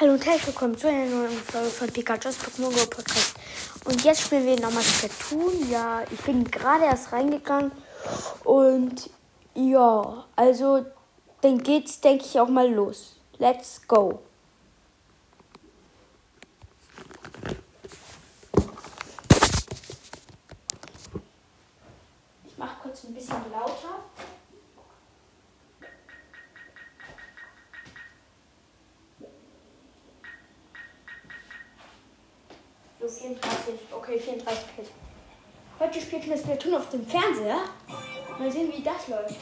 Hallo und herzlich willkommen zu einer neuen Folge von Pikachu's Pokémon Go Podcast. Und jetzt spielen wir nochmal Splatoon. Ja, ich bin gerade erst reingegangen. Und ja, also dann geht's, denke ich, auch mal los. Let's go. Ich mache kurz ein bisschen lauter. So 34. Okay, 34 Kills. Heute spielt mir Splatoon auf dem Fernseher. Mal sehen, wie das läuft.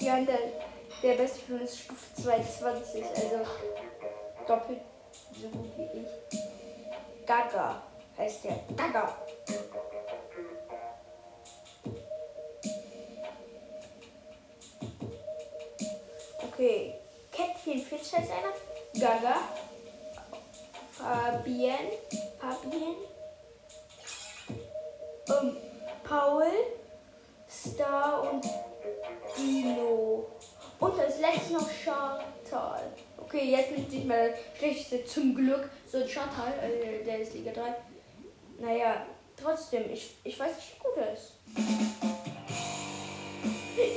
Die andere, der beste für mich ist Stufe 22, also doppelt so gut wie ich. Gaga heißt der. Gaga. Okay. Cat 44 heißt einer. Gaga. Fabienne. Fabienne. Ähm, Paul, Star und Dino. Und als letztes noch Chantal. Okay, jetzt bin ich nicht mehr schlechteste, zum Glück. So ein Chantal, äh, der ist Liga 3. Naja, trotzdem, ich, ich weiß nicht, wie gut er ist.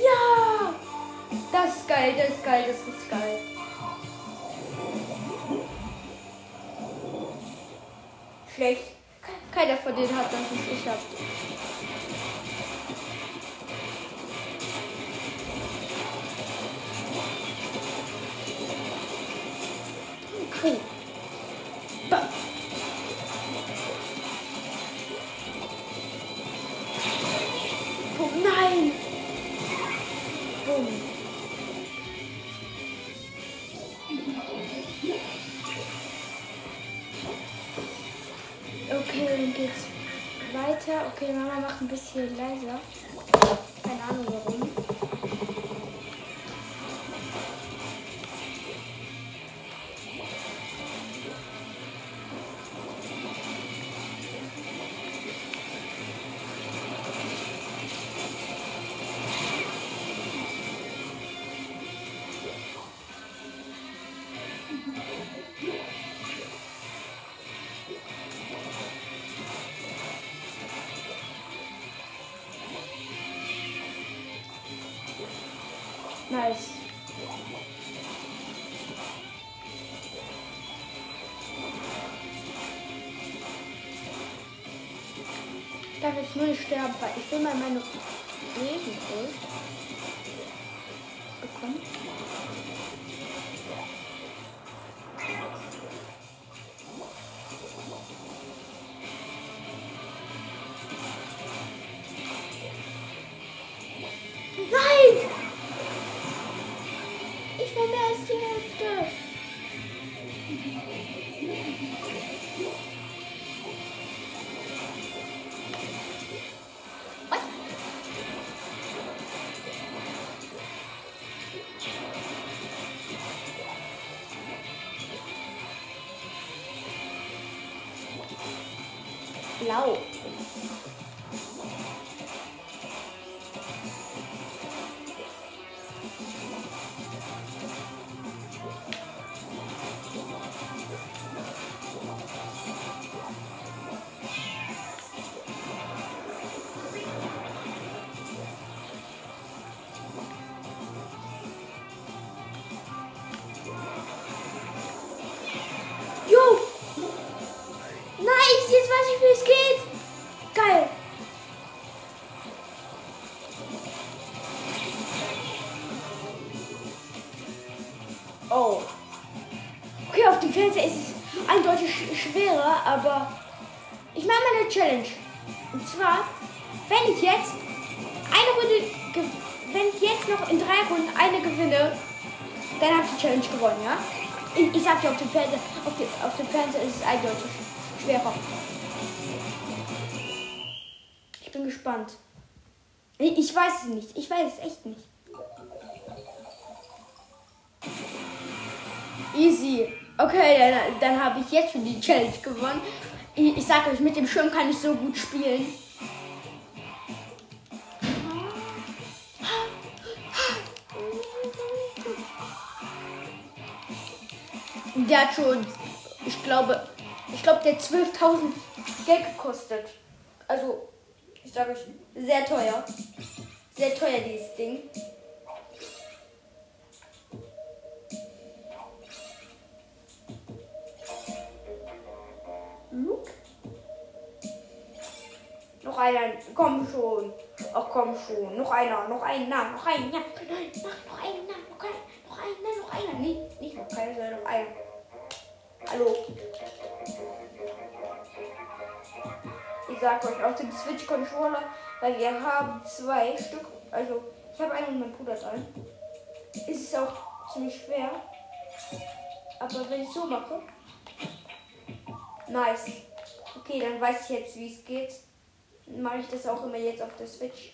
Ja! Das ist geil, das ist geil, das ist geil. Schlecht. Keiner von denen hat das, was ich hab. Okay, Mama macht ein bisschen leiser. Nice. Ich darf jetzt nur nicht sterben, weil ich will mal meine Leben zurück Dir, auf dem Fernseher, auf dem, auf dem Fernseher ist es eindeutig schwerer. Ich bin gespannt. Ich, ich weiß es nicht. Ich weiß es echt nicht. Easy. Okay, dann, dann habe ich jetzt schon die Challenge gewonnen. Ich, ich sag euch, mit dem Schirm kann ich so gut spielen. Der hat schon, ich glaube, ich glaube, der 12.000 Geld gekostet. Also, ich sage euch, sehr teuer. Sehr teuer, dieses Ding. Luke? Noch einer, komm schon. Ach komm schon. Noch einer, noch einer, noch einer. Nein, noch einer, noch einer, noch einer, noch einer. Nee, nicht noch keiner, sondern noch einer. Hallo. Ich sag euch, auf dem Switch-Controller, weil wir haben zwei Stück, also ich habe einen und mein Bruder einen. Ist auch ziemlich schwer. Aber wenn ich so mache. Nice. Okay, dann weiß ich jetzt, wie es geht. Mache ich das auch immer jetzt auf der Switch.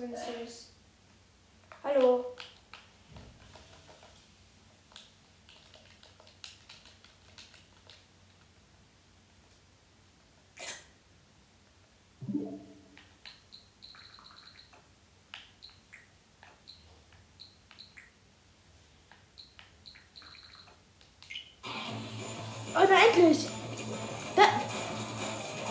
Das, wenn. Hallo. Oh, na endlich! Da,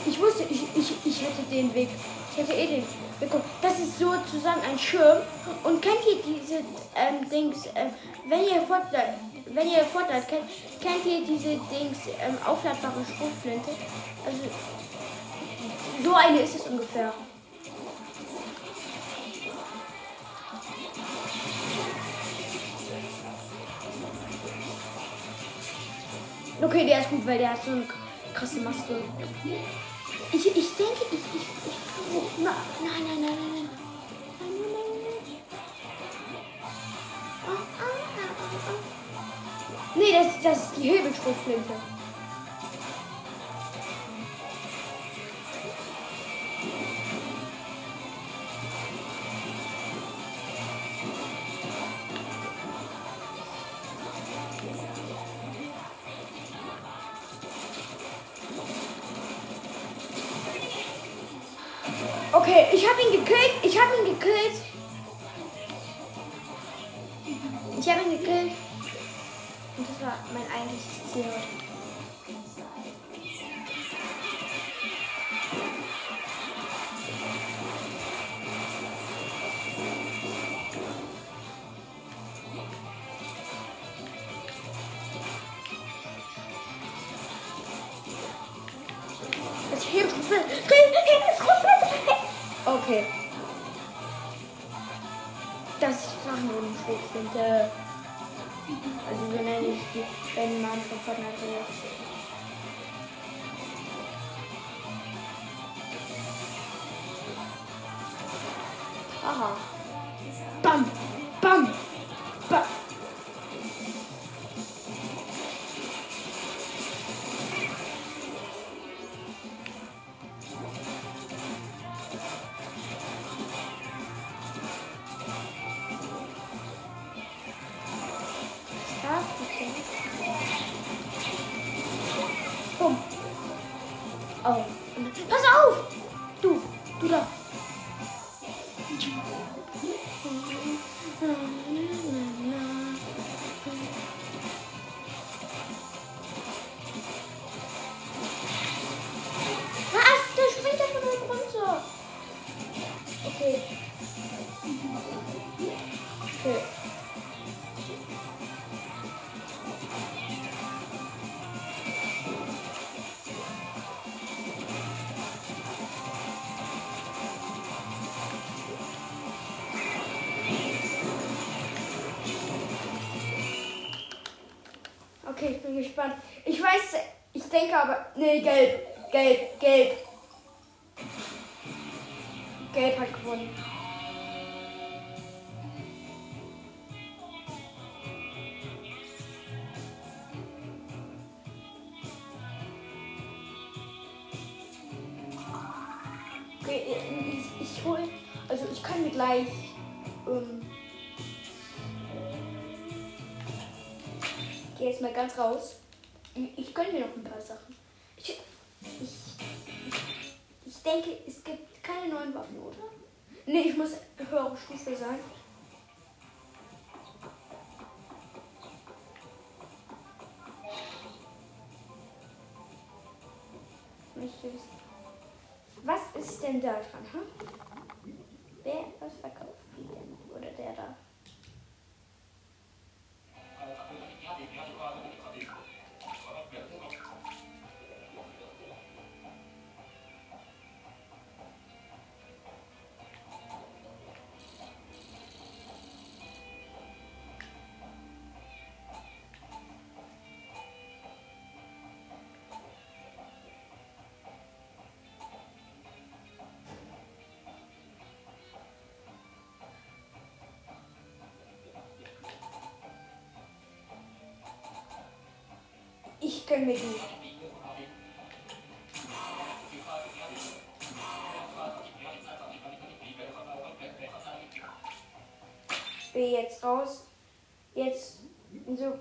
ich wusste, ich, ich, ich hätte den Weg. Hätte eh den bekommen. Das ist sozusagen ein Schirm. Und kennt ihr diese ähm, Dings, ähm, wenn ihr Fortnite, wenn ihr Fortnite kennt, kennt ihr diese Dings, ähm, aufladbare Schrotflinte? Also, so eine ist es ungefähr. Okay, der ist gut, weil der hat so eine krasse Maske. Ich, ich denke, ich, nein, nein, nein, nein, nein. Nein, nein, nein, nein. Ah, ah, ah, ah, ah. Nee, das, das ist die Hebelschrotflinte. Okay, ich habe ihn gekillt. Ich habe ihn gekillt. Ich habe ihn gekillt. Und das war mein eigentliches Ziel heute. Das Hebelschrotflinte. Okay. Das Drachenbodenstück sind, äh, also wir nennen ich die beiden Namen von Fortnite. Aha. Und- Pass auf! Ich, ich hol. Also ich kann mir gleich. Ähm, ich gehe jetzt mal ganz raus. Ich, ich gönne mir noch ein paar Sachen. Ich, ich, ich denke, es gibt keine neuen Waffen, oder? Nee, ich muss höhere Stufe sein. Ist denn da Ich gönn mir die. Ich will jetzt raus. Jetzt so.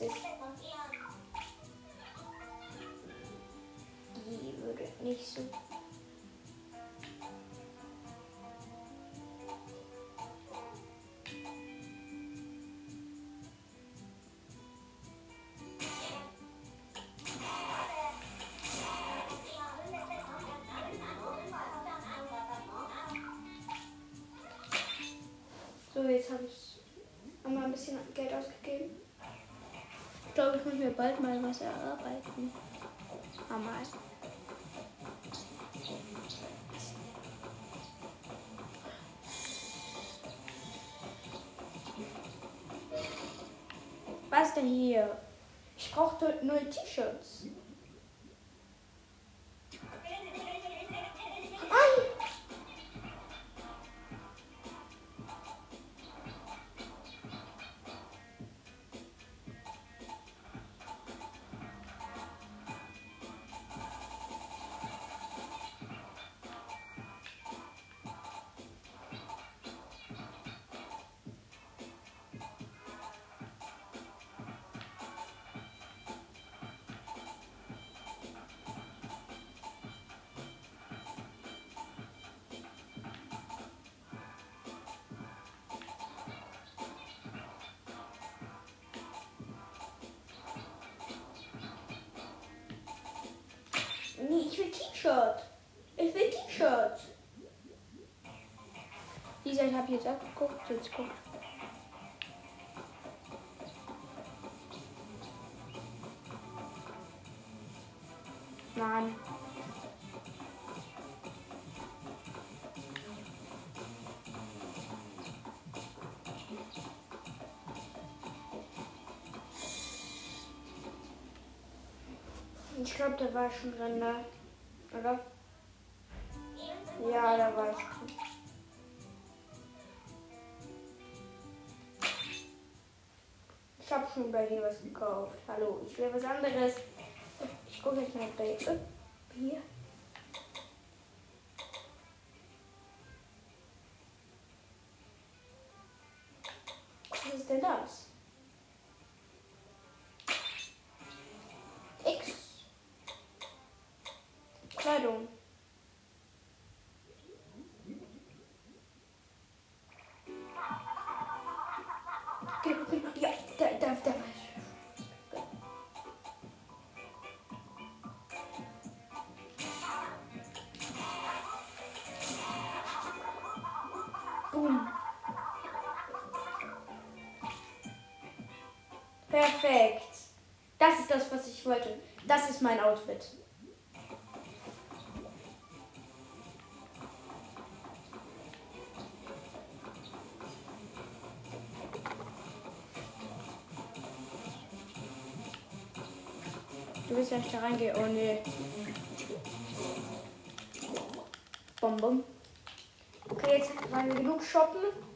Die würde nicht so. So, jetzt habe ich einmal ein bisschen Geld ausgegeben. Ich glaube, ich muss mir bald mal was erarbeiten. Einmal. Was denn hier? Ich brauche neue T-Shirts. Nitweti shot. Nitweti shot. Dieser habe jetzt abgeguckt, jetzt guckt. Da war schon drin, ne? Oder? Ja, da war ich schon. Ich habe schon bei dir was gekauft. Hallo, ich will was anderes. Ich gucke jetzt mal bei äh, hier. Perfekt. Das ist das, was ich wollte. Das ist mein Outfit. Du willst ja nicht da reingehen. Oh nee. Bom, bom. Okay, jetzt waren wir genug shoppen.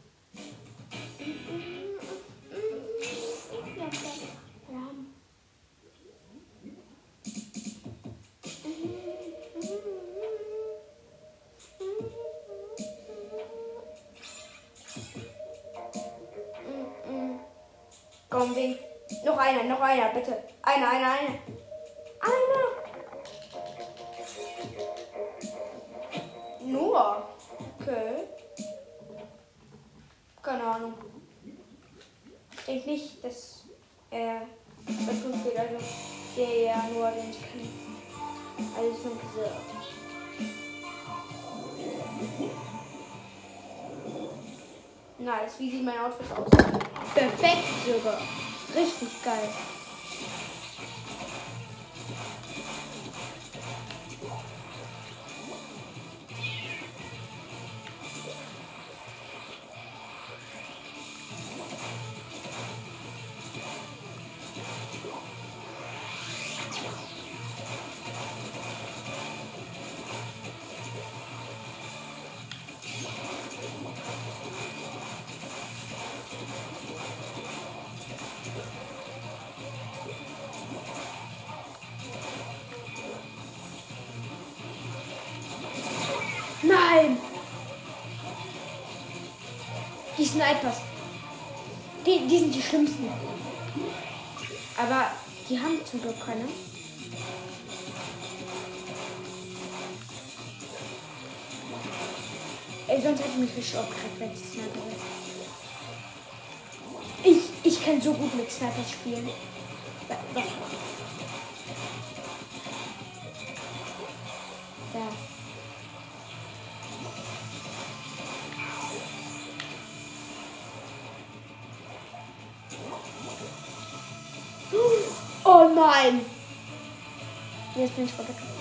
Die Snipers. Die, die sind die schlimmsten. Aber die haben zum Glück keine. Ey, sonst hätte ich mich richtig aufgeregt, wenn es Sniper. Ich, ich kann so gut mit Snipers spielen. Oh nein! Jetzt bin ich runtergefallen.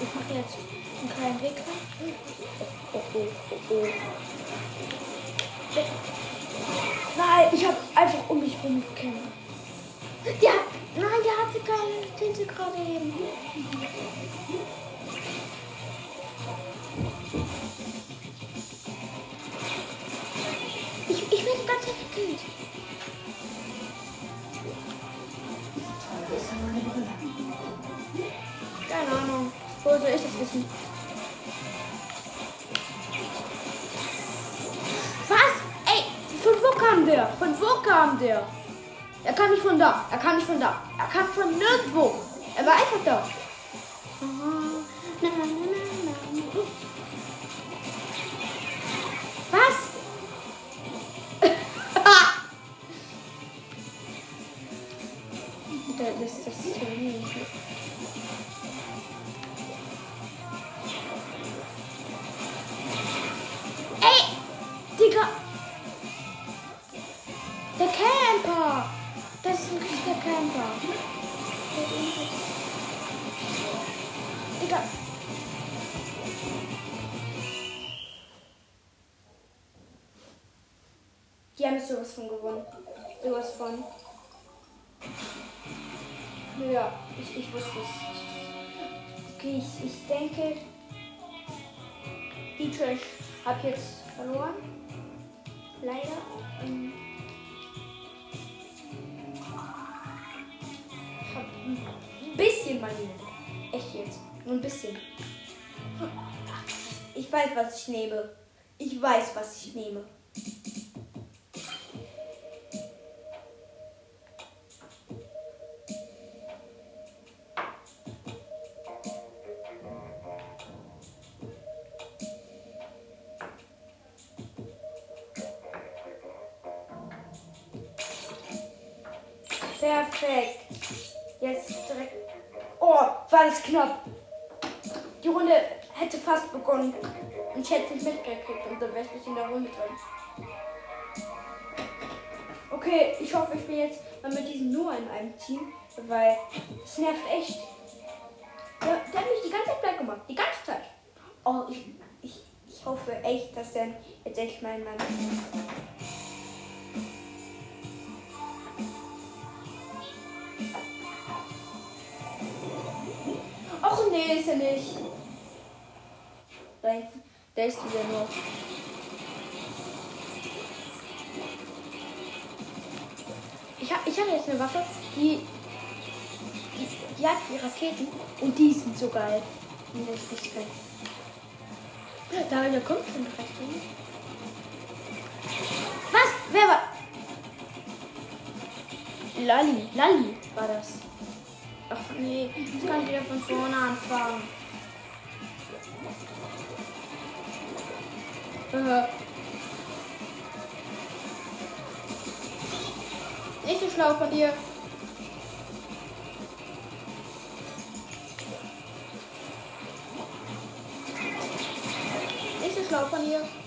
Ich mache jetzt einen kleinen Weg. Oh, oh, oh, oh. Nein, ich habe einfach um mich rumgekämpft. Ja, nein, der hatte keine Tinte gerade eben. Ich, ich werde Zeit gekillt. Keine Ahnung. Wo soll ich das wissen? Kam der? Von wo kam der? Er kam nicht von da. Er kam nicht von da. Er kam von nirgendwo. Er war einfach da. Was? Ein bisschen Money. Echt jetzt. Nur ein bisschen. Ich weiß, was ich nehme. Ich weiß, was ich nehme. Team, weil es nervt echt. Der, der hat mich die ganze Zeit black gemacht. Die ganze Zeit. Oh, ich, ich, ich hoffe echt, dass der jetzt echt mein Mann ist. Och nee, ist er nicht. Nein, der ist wieder nur. Ich habe jetzt eine Waffe, die, die, die hat die Raketen und die sind so geil. Die ist richtig geil. Da, da kommt schon direkt hin. Was? Wer war? Lali, Lali war das. Ach nee, ich kann wieder von vorne anfangen. Äh. Nicht so schlau von dir. Nicht so schlau von dir.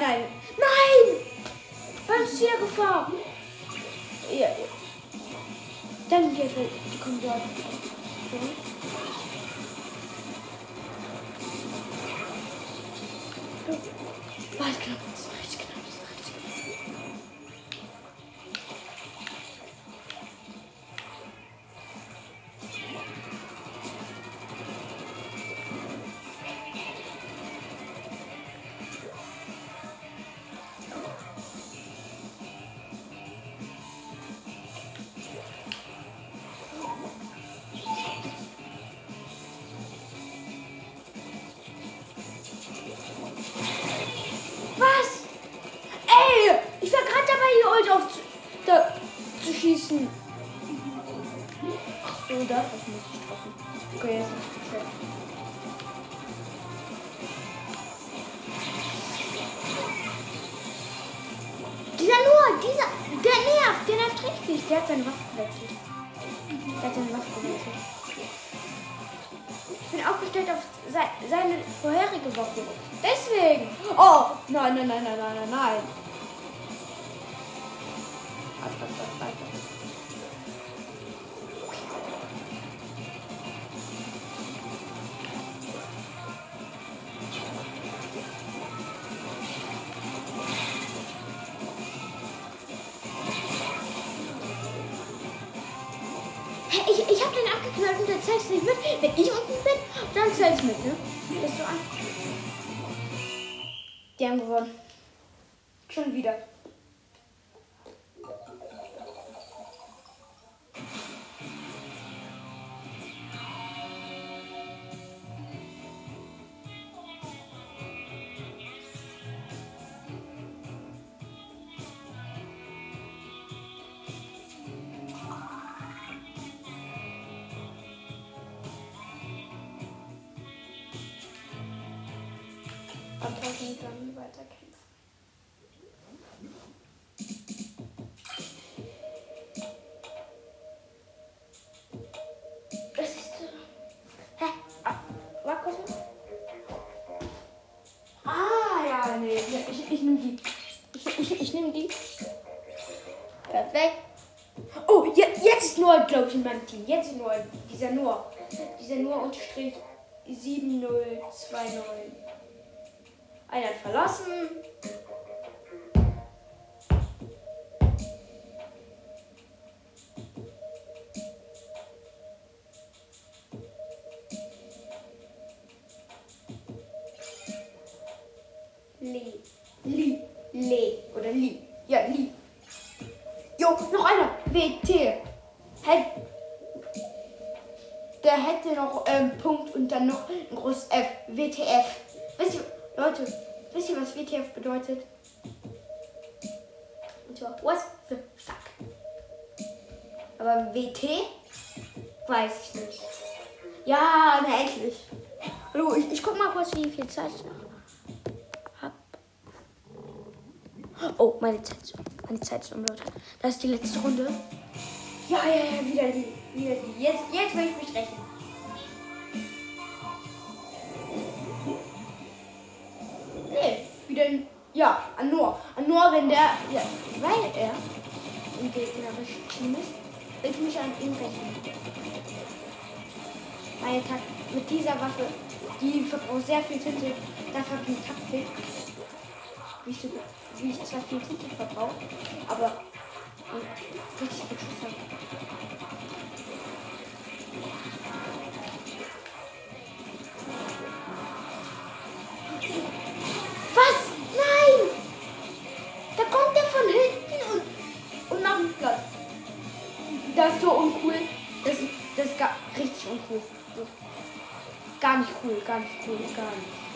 Nein, nein, nein. Was ist hier Gefahr? Ja, ja. Dann geht die kommen dort. Auf zu, da, zu schießen. Ach so, da muss ich treffen. Okay, jetzt ist es gecheckt. Dieser nur, dieser, der nervt, der nervt richtig. Der hat seine Waffe gewechselt. Der hat seine Waffe gewechselt. Ich bin aufgestellt auf sei, seine vorherige Waffe. Deswegen. Oh, nein, nein, nein, nein, nein, nein, nein. Und dann weiterkämpfen. Das ist. äh, Hä? Ah, Markus? Ah, ja, nee. Ich, ich nehme die. Ich, ich, ich nehme die. Perfekt. Oh, je, jetzt ist Noah, glaube ich, in meinem Team. Jetzt ist Noah. Dieser Noah. Dieser Noah unterstrich 7029. Einer hat verlassen. Meine Zeit, meine Zeit ist um, Leute. Das ist die letzte Runde. Ja, ja, ja, wieder die. Wieder die. Jetzt, jetzt will ich mich rechnen. Nee, wieder. ein- Ja, an Noah. An Noah, wenn der. Ja, weil er im gegnerischen Team ist, will ich mich an ihm rechnen. Meine Takt mit dieser Waffe, die verbraucht sehr viel Tinte. Ich eine Taktik. Wie ich, wie ich zwar viel Tinte verbrauche, aber richtig viel Schuss habe. Was? Nein! Da kommt der von hinten und, und macht mich platt. Das ist so uncool. Das, das ist gar, richtig uncool. Gar nicht cool, gar nicht cool, gar nicht.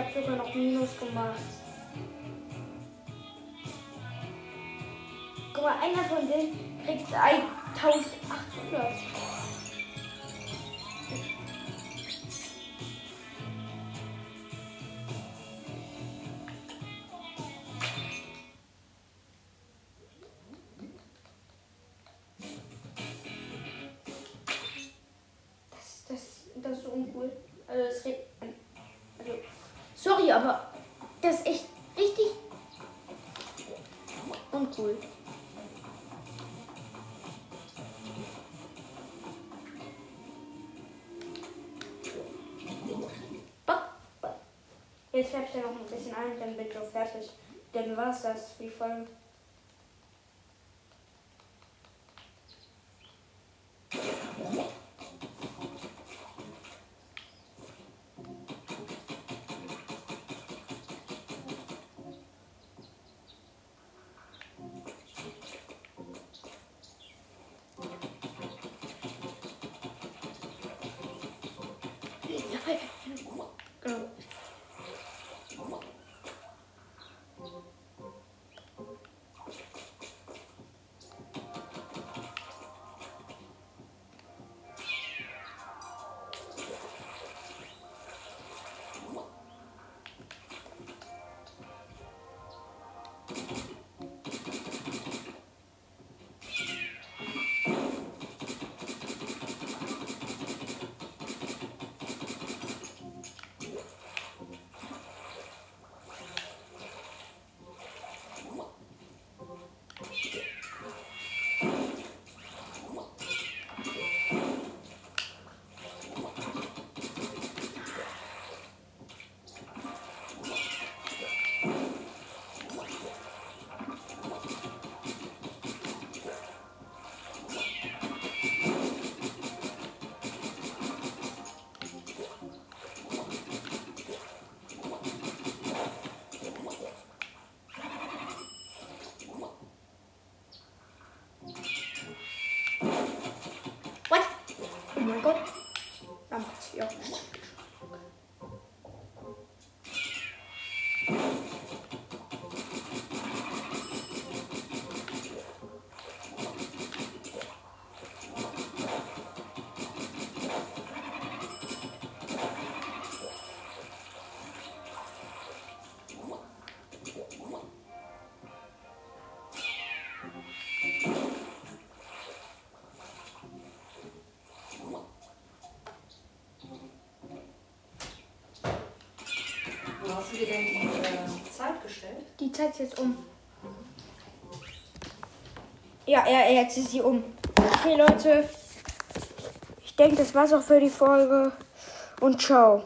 Habe sogar noch Minus gemacht. Guck mal, einer von denen kriegt 1800. dann bin ich auch fertig. Dann war es das für die Oh mein hast du denn die äh, Zeit gestellt? Die Zeit ist jetzt um. Ja, ja, jetzt ist sie um. Okay, Leute. Ich denke, das war's auch für die Folge. Und ciao.